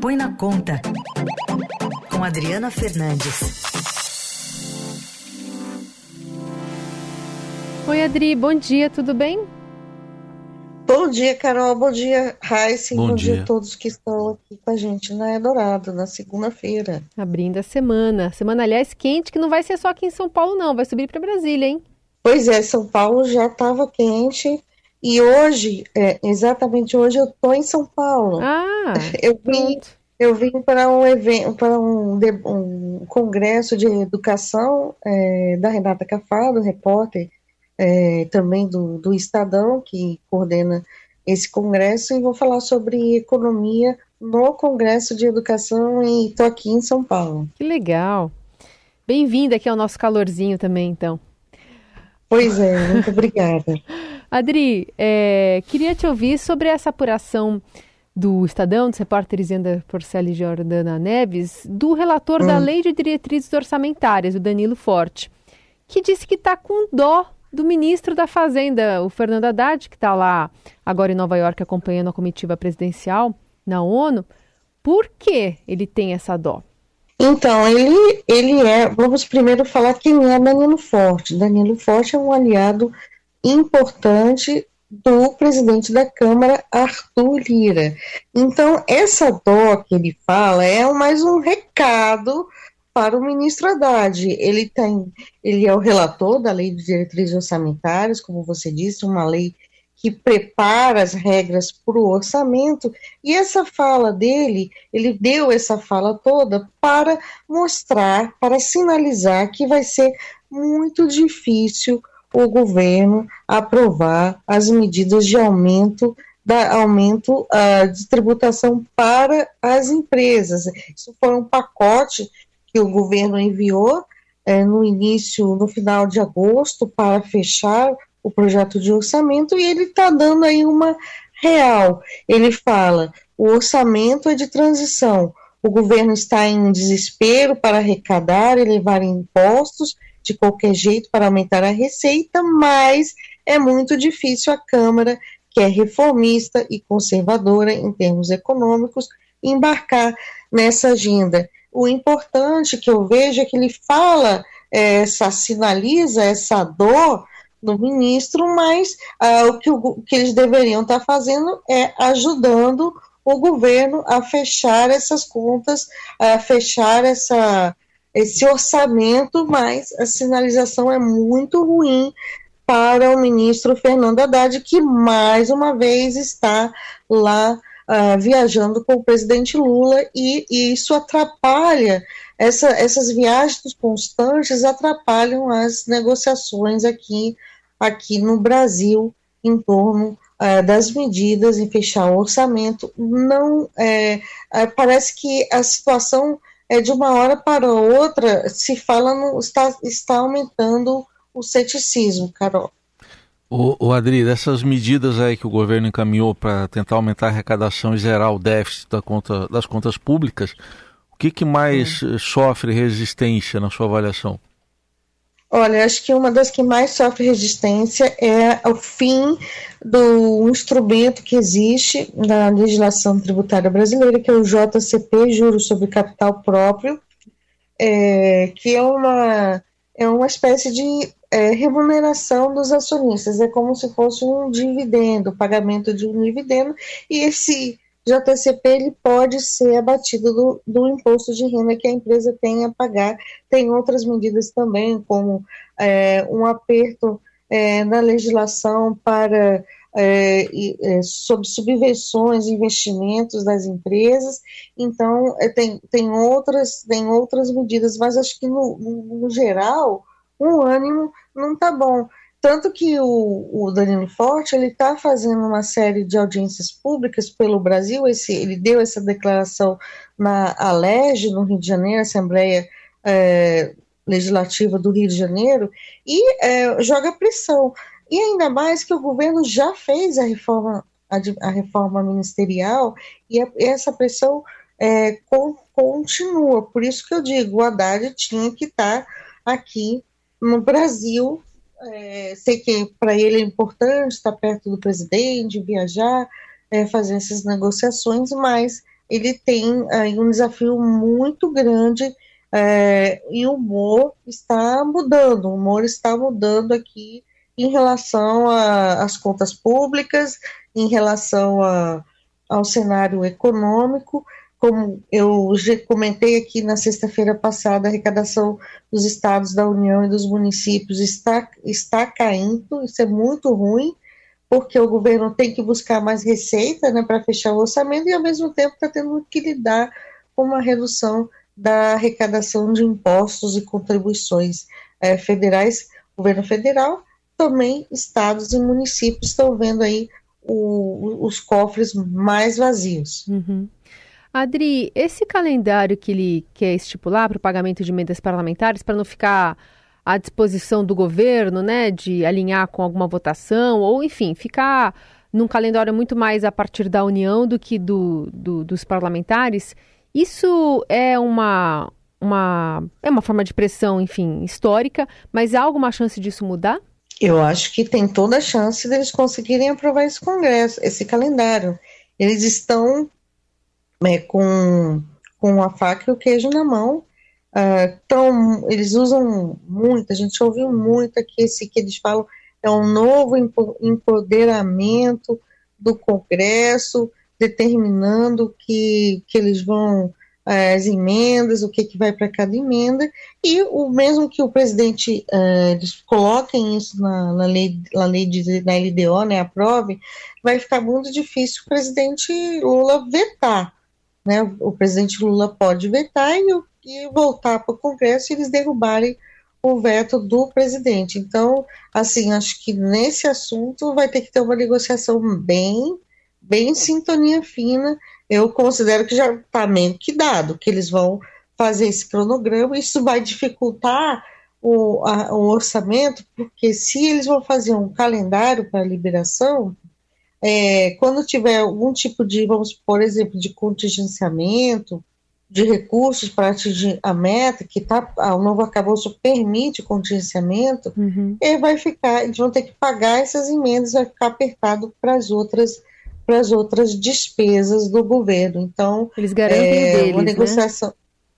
Põe na Conta, com Adriana Fernandes. Oi, Adri, bom dia, tudo bem? Bom dia, Carol. Bom dia, Raíssa. Bom Bom dia. dia. a todos que estão aqui com a gente na Eldorado, na segunda-feira. Abrindo a semana. Semana, aliás, quente, que não vai ser só aqui em São Paulo, não. Vai subir para Brasília, hein? Pois é, São Paulo já estava quente e hoje, é, exatamente hoje, eu estou em São Paulo. Ah, eu vim, eu vim para um evento, para um, um congresso de educação é, da Renata Cafaro, repórter, é, também do, do Estadão, que coordena esse congresso, e vou falar sobre economia no Congresso de Educação e estou aqui em São Paulo. Que legal. Bem-vinda aqui ao nosso calorzinho também, então. Pois é, muito obrigada. Adri, é, queria te ouvir sobre essa apuração do Estadão, dos repórteres Enda Porceli e Jordana Neves, do relator da Hum. Lei de Diretrizes Orçamentárias, o Danilo Forte, que disse que está com dó do ministro da Fazenda, o Fernando Haddad, que está lá agora em Nova York acompanhando a comitiva presidencial na ONU. Por que ele tem essa dó? Então, ele, ele é. Vamos primeiro falar quem é Danilo Forte. Danilo Forte é um aliado importante do presidente da Câmara, Arthur Lira. Então, essa dó que ele fala é mais um recado para o ministro Haddad. Ele tem, ele é o relator da Lei de Diretrizes Orçamentárias, como você disse, uma lei que prepara as regras para o orçamento, e essa fala dele, ele deu essa fala toda para mostrar, para sinalizar que vai ser muito difícil o governo aprovar as medidas de aumento da aumento ah, de tributação para as empresas. Isso foi um pacote que o governo enviou eh, no início, no final de agosto, para fechar o projeto de orçamento e ele está dando aí uma real. Ele fala: o orçamento é de transição. O governo está em desespero para arrecadar e levar impostos de qualquer jeito para aumentar a receita, mas é muito difícil a Câmara, que é reformista e conservadora em termos econômicos, embarcar nessa agenda. O importante que eu vejo é que ele fala, eh, essa, sinaliza essa dor do ministro, mas ah, o, que o o que eles deveriam estar fazendo é ajudando o governo a fechar essas contas, a fechar essa, esse orçamento, mas a sinalização é muito ruim para o ministro Fernando Haddad, que mais uma vez está lá ah, viajando com o presidente Lula, e, e isso atrapalha, essa, essas viagens constantes atrapalham as negociações aqui, aqui no Brasil em torno ah, das medidas em fechar o orçamento. Não é, parece que a situação é de uma hora para outra se fala no, está, está aumentando o ceticismo, Carol. O, o Adri, dessas medidas aí que o governo encaminhou para tentar aumentar a arrecadação e zerar o déficit da conta, das contas públicas, o que, que mais eh, sofre resistência na sua avaliação? Olha, acho que uma das que mais sofre resistência é o fim do instrumento que existe na legislação tributária brasileira, que é o JCP, Juros sobre Capital Próprio, é, que é uma, é uma espécie de é, remuneração dos acionistas, é como se fosse um dividendo, pagamento de um dividendo, e esse JCP ele pode ser abatido do, do imposto de renda que a empresa tem a pagar. Tem outras medidas também, como é, um aperto é, na legislação para é, é, sobre subvenções investimentos das empresas. Então, é, tem, tem, outras, tem outras medidas, mas acho que no, no geral o ânimo não está bom. Tanto que o, o Danilo Forte ele está fazendo uma série de audiências públicas pelo Brasil. Esse, ele deu essa declaração na ALEG, no Rio de Janeiro, Assembleia é, Legislativa do Rio de Janeiro, e é, joga pressão. E ainda mais que o governo já fez a reforma, a, a reforma ministerial, e a, essa pressão é, continua. Por isso que eu digo, o Haddad tinha que estar aqui no Brasil é, sei que para ele é importante estar perto do presidente, viajar, é, fazer essas negociações, mas ele tem aí um desafio muito grande é, e o humor está mudando, o humor está mudando aqui em relação às contas públicas, em relação a, ao cenário econômico, como eu comentei aqui na sexta-feira passada, a arrecadação dos estados da União e dos municípios está, está caindo, isso é muito ruim, porque o governo tem que buscar mais receita né, para fechar o orçamento e, ao mesmo tempo, está tendo que lidar com uma redução da arrecadação de impostos e contribuições é, federais, governo federal, também estados e municípios estão vendo aí o, os cofres mais vazios. Uhum. Adri, esse calendário que ele quer estipular para o pagamento de emendas parlamentares, para não ficar à disposição do governo, né, de alinhar com alguma votação, ou enfim, ficar num calendário muito mais a partir da União do que do, do dos parlamentares, isso é uma, uma, é uma forma de pressão, enfim, histórica, mas há alguma chance disso mudar? Eu acho que tem toda a chance deles conseguirem aprovar esse congresso, esse calendário. Eles estão é, com, com a faca e o queijo na mão. Uh, tão, eles usam muito, a gente ouviu muito aqui esse que eles falam é um novo empoderamento do Congresso, determinando que, que eles vão eh, as emendas, o que, que vai para cada emenda, e o mesmo que o presidente uh, eles coloquem isso na, na, lei, na lei de, na LDO, né, aprove, vai ficar muito difícil o presidente Lula vetar. Né? O presidente Lula pode vetar e, e voltar para o Congresso e eles derrubarem o veto do presidente. Então, assim, acho que nesse assunto vai ter que ter uma negociação bem bem sintonia fina. Eu considero que já está meio que dado que eles vão fazer esse cronograma. Isso vai dificultar o, a, o orçamento, porque se eles vão fazer um calendário para liberação, é, quando tiver algum tipo de, vamos por exemplo, de contingenciamento, de recursos para atingir a meta, que tá, o novo acabouço permite contingenciamento, uhum. vai ficar, eles vão ter que pagar essas emendas, vai ficar apertado para as outras para as outras despesas do governo. Então, eles garantem é, deles, uma né? negociação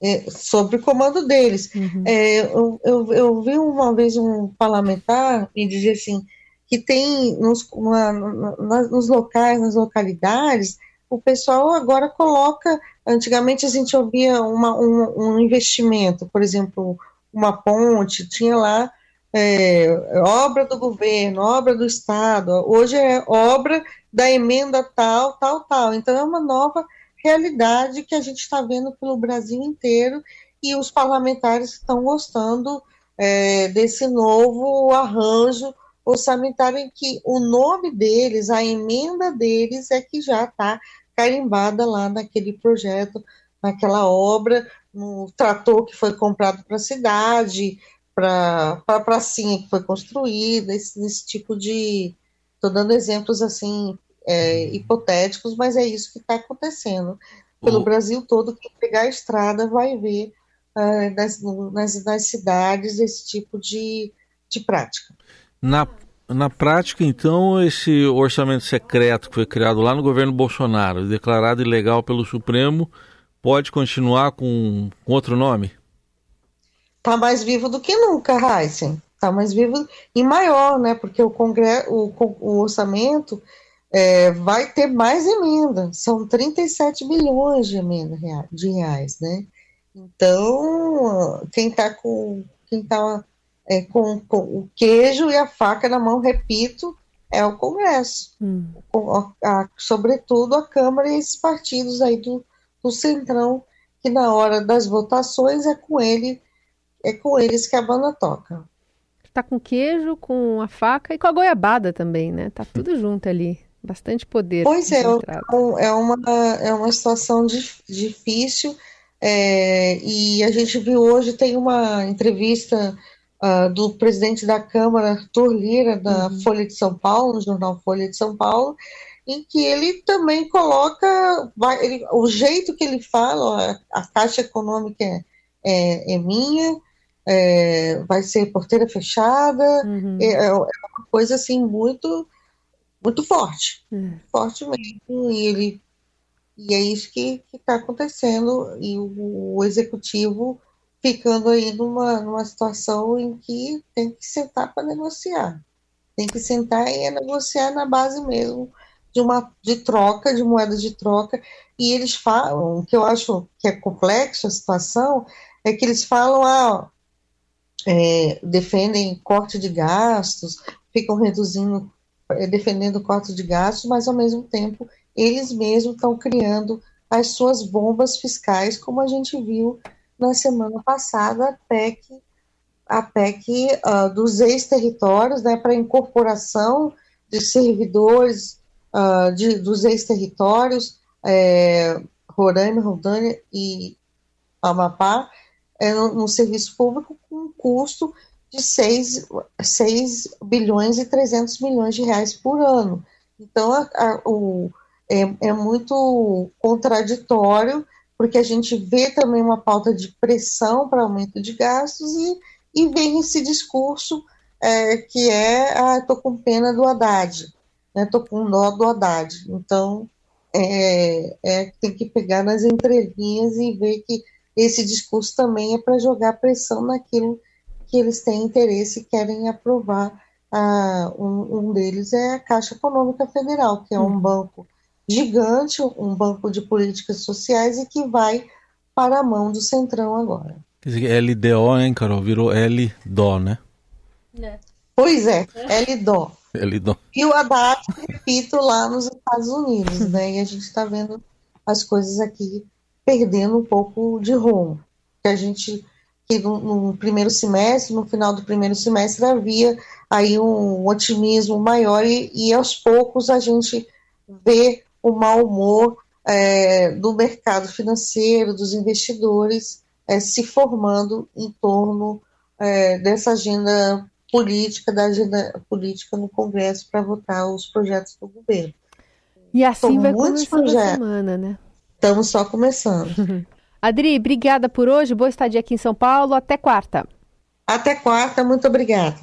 né? é, sobre o comando deles. Uhum. É, eu, eu, eu, vi uma vez um parlamentar me dizer assim que tem nos, uma, nos locais, nas localidades, o pessoal agora coloca. Antigamente a gente ouvia uma, um, um investimento, por exemplo, uma ponte, tinha lá é, obra do governo, obra do Estado, hoje é obra da emenda tal, tal, tal. Então é uma nova realidade que a gente está vendo pelo Brasil inteiro e os parlamentares estão gostando é, desse novo arranjo orçamentário em que o nome deles, a emenda deles é que já está carimbada lá naquele projeto, naquela obra, no trator que foi comprado para a cidade, para a pracinha que foi construída, esse, esse tipo de. Estou dando exemplos assim é, hipotéticos, mas é isso que está acontecendo. Pelo. Brasil todo, quem pegar a estrada vai ver uh, nas, nas, nas, cidades esse tipo de, de prática. Na, na prática, então, esse orçamento secreto que foi criado lá no governo Bolsonaro, declarado ilegal pelo Supremo, pode continuar com, com outro nome? está mais vivo do que nunca, Heisen. Está mais vivo e maior, né? Porque o, congresso, o, orçamento é, vai ter mais emenda. São 37 bilhões de emenda de reais, né? Então, quem está com quem tá é, com, com, o queijo e a faca na mão, repito, é o Congresso. Hum. A, a, sobretudo a Câmara e esses partidos aí do, do Centrão, que na hora das votações é com ele é com eles que a banda toca. Tá com queijo, com a faca e com a goiabada também, né? Tá tudo junto ali. Bastante poder. Pois é, é uma, é uma situação difícil. É, e a gente viu hoje, tem uma entrevista uh, do presidente da Câmara, Arthur Lira, da uhum. Folha de São Paulo, no jornal Folha de São Paulo, em que ele também coloca vai, ele, o jeito que ele fala, ó, a Caixa Econômica é, é, é minha, é, vai ser porteira fechada, uhum. é, é, uma coisa assim muito muito forte, uhum. forte mesmo, e ele E é isso que está acontecendo, e o, o, executivo ficando aí numa, numa situação em que tem que sentar para negociar. Tem que sentar e negociar na base mesmo de uma de troca, de moeda de troca. E eles falam, que eu acho que é complexo a situação, é que eles falam, ah, é, defendem corte de gastos, ficam reduzindo, é, defendendo corte de gastos, mas ao mesmo tempo eles mesmos estão criando as suas bombas fiscais, como a gente viu na semana passada, a PEC, a PEC uh, dos ex-territórios, né, para incorporação de servidores uh, de, dos ex-territórios, é, Roraima, Rondônia e Amapá, é, no, no, serviço público com um custo de 6, 6 bilhões e 300 milhões de reais por ano. Então, a, a, o, é, é muito contraditório, porque a gente vê também uma pauta de pressão para aumento de gastos e, e vem esse discurso é, que é, ah, estou com pena do Haddad, estou né, com dó do Haddad. Então, é, é, tem que pegar nas entrelinhas e ver que esse discurso também é para jogar pressão naquilo que eles têm interesse e querem aprovar. Ah, um, um, deles é a Caixa Econômica Federal, que é um uhum. banco gigante, um banco de políticas sociais e que vai para a mão do Centrão agora. Quer dizer, LDO, hein, Carol? Virou LDO, né? É. Pois é, LDO. LDO. E o Haddad, repito, lá nos Estados Unidos, né? E a gente está vendo as coisas aqui perdendo um pouco de rumo. Que a gente, que no, no, primeiro semestre, no final do primeiro semestre, havia aí um otimismo maior e, e aos poucos a gente vê o mau humor é, do mercado financeiro, dos investidores, é, se formando em torno é, dessa agenda política, da agenda política no Congresso para votar os projetos do governo. E assim São vai começando a semana, né? Estamos só começando. Adri, obrigada por hoje. Boa estadia aqui em São Paulo. Até quarta. Até quarta. Muito obrigada.